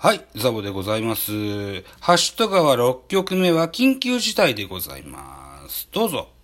はい、ザボでございます。ハッシュタグは6曲目は緊急事態でございます。どうぞ。